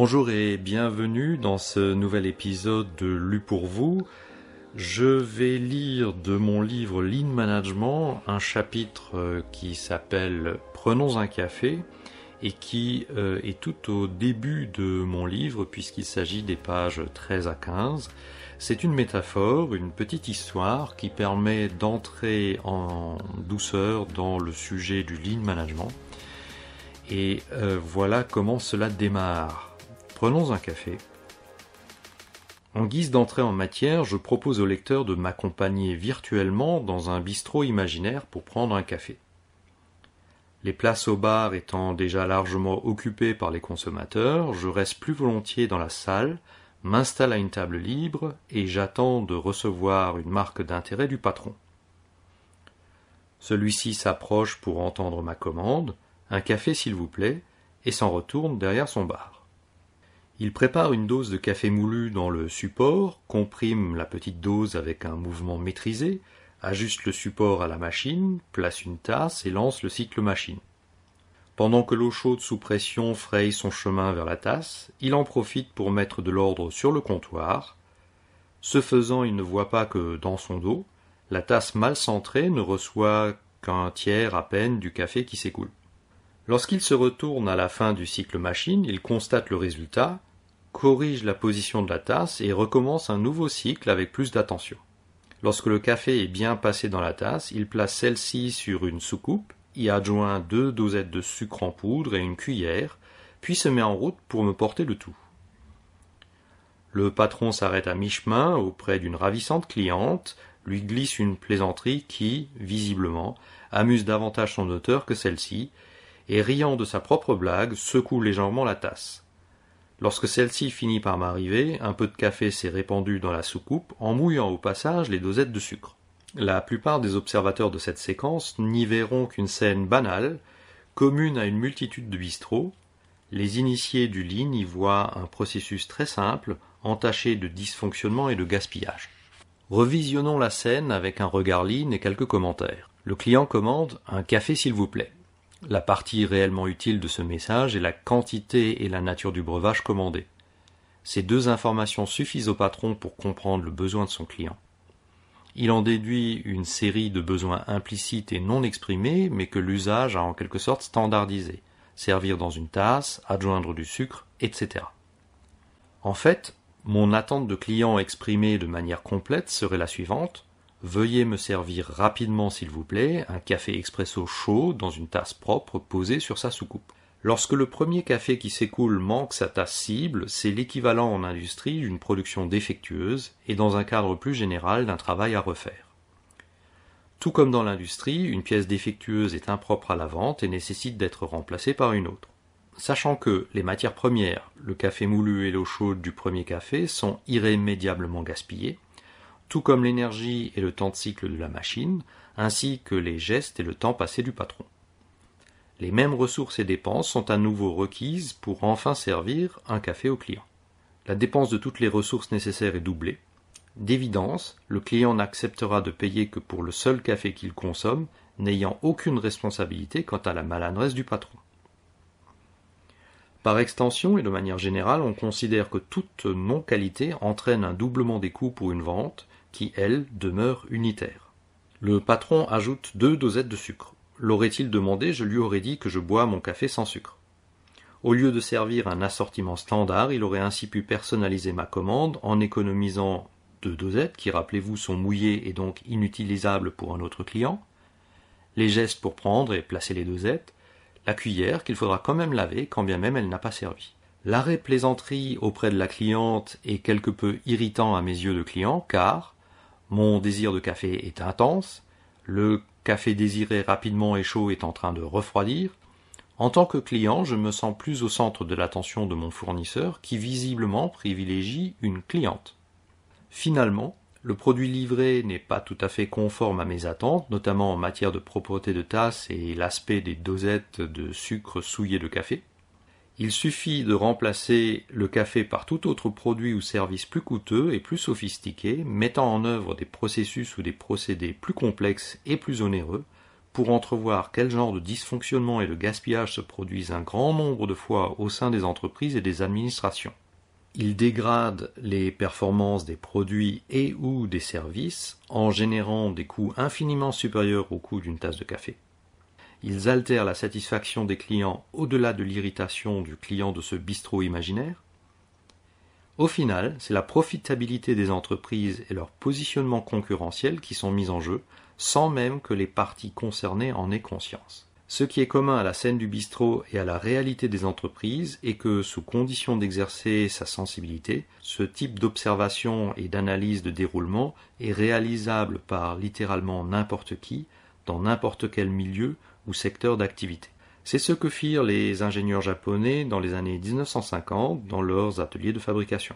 Bonjour et bienvenue dans ce nouvel épisode de Lu pour vous. Je vais lire de mon livre Lean Management un chapitre euh, qui s'appelle Prenons un café et qui euh, est tout au début de mon livre puisqu'il s'agit des pages 13 à 15. C'est une métaphore, une petite histoire qui permet d'entrer en douceur dans le sujet du lean management. Et euh, voilà comment cela démarre. Prenons un café. En guise d'entrée en matière, je propose au lecteur de m'accompagner virtuellement dans un bistrot imaginaire pour prendre un café. Les places au bar étant déjà largement occupées par les consommateurs, je reste plus volontiers dans la salle, m'installe à une table libre et j'attends de recevoir une marque d'intérêt du patron. Celui-ci s'approche pour entendre ma commande, un café s'il vous plaît, et s'en retourne derrière son bar. Il prépare une dose de café moulu dans le support, comprime la petite dose avec un mouvement maîtrisé, ajuste le support à la machine, place une tasse et lance le cycle machine. Pendant que l'eau chaude sous pression fraye son chemin vers la tasse, il en profite pour mettre de l'ordre sur le comptoir. Ce faisant, il ne voit pas que dans son dos, la tasse mal centrée ne reçoit qu'un tiers à peine du café qui s'écoule. Lorsqu'il se retourne à la fin du cycle machine, il constate le résultat, corrige la position de la tasse et recommence un nouveau cycle avec plus d'attention. Lorsque le café est bien passé dans la tasse, il place celle-ci sur une soucoupe, y adjoint deux dosettes de sucre en poudre et une cuillère, puis se met en route pour me porter le tout. Le patron s'arrête à mi-chemin auprès d'une ravissante cliente, lui glisse une plaisanterie qui, visiblement, amuse davantage son auteur que celle-ci, et riant de sa propre blague, secoue légèrement la tasse. Lorsque celle-ci finit par m'arriver, un peu de café s'est répandu dans la soucoupe, en mouillant au passage les dosettes de sucre. La plupart des observateurs de cette séquence n'y verront qu'une scène banale, commune à une multitude de bistrots. Les initiés du lean y voient un processus très simple, entaché de dysfonctionnement et de gaspillage. Revisionnons la scène avec un regard lean et quelques commentaires. Le client commande un café s'il vous plaît. La partie réellement utile de ce message est la quantité et la nature du breuvage commandé. Ces deux informations suffisent au patron pour comprendre le besoin de son client. Il en déduit une série de besoins implicites et non exprimés, mais que l'usage a en quelque sorte standardisé. Servir dans une tasse, adjoindre du sucre, etc. En fait, mon attente de client exprimée de manière complète serait la suivante. Veuillez me servir rapidement, s'il vous plaît, un café expresso chaud dans une tasse propre posée sur sa soucoupe. Lorsque le premier café qui s'écoule manque sa tasse cible, c'est l'équivalent en industrie d'une production défectueuse et dans un cadre plus général d'un travail à refaire. Tout comme dans l'industrie, une pièce défectueuse est impropre à la vente et nécessite d'être remplacée par une autre. Sachant que les matières premières, le café moulu et l'eau chaude du premier café, sont irrémédiablement gaspillées, tout comme l'énergie et le temps de cycle de la machine, ainsi que les gestes et le temps passé du patron. Les mêmes ressources et dépenses sont à nouveau requises pour enfin servir un café au client. La dépense de toutes les ressources nécessaires est doublée. D'évidence, le client n'acceptera de payer que pour le seul café qu'il consomme, n'ayant aucune responsabilité quant à la maladresse du patron. Par extension et de manière générale, on considère que toute non-qualité entraîne un doublement des coûts pour une vente, qui, elle, demeure unitaire. Le patron ajoute deux dosettes de sucre. L'aurait-il demandé, je lui aurais dit que je bois mon café sans sucre. Au lieu de servir un assortiment standard, il aurait ainsi pu personnaliser ma commande en économisant deux dosettes qui, rappelez-vous, sont mouillées et donc inutilisables pour un autre client, les gestes pour prendre et placer les dosettes, la cuillère qu'il faudra quand même laver quand bien même elle n'a pas servi. L'arrêt plaisanterie auprès de la cliente est quelque peu irritant à mes yeux de client car, mon désir de café est intense, le café désiré rapidement et chaud est en train de refroidir. En tant que client, je me sens plus au centre de l'attention de mon fournisseur qui visiblement privilégie une cliente. Finalement, le produit livré n'est pas tout à fait conforme à mes attentes, notamment en matière de propreté de tasse et l'aspect des dosettes de sucre souillé de café. Il suffit de remplacer le café par tout autre produit ou service plus coûteux et plus sophistiqué, mettant en œuvre des processus ou des procédés plus complexes et plus onéreux pour entrevoir quel genre de dysfonctionnement et de gaspillage se produisent un grand nombre de fois au sein des entreprises et des administrations. Ils dégradent les performances des produits et ou des services en générant des coûts infiniment supérieurs au coût d'une tasse de café. Ils altèrent la satisfaction des clients au-delà de l'irritation du client de ce bistrot imaginaire. Au final, c'est la profitabilité des entreprises et leur positionnement concurrentiel qui sont mis en jeu, sans même que les parties concernées en aient conscience. Ce qui est commun à la scène du bistrot et à la réalité des entreprises est que, sous condition d'exercer sa sensibilité, ce type d'observation et d'analyse de déroulement est réalisable par littéralement n'importe qui, dans n'importe quel milieu ou secteur d'activité. C'est ce que firent les ingénieurs japonais dans les années 1950 dans leurs ateliers de fabrication.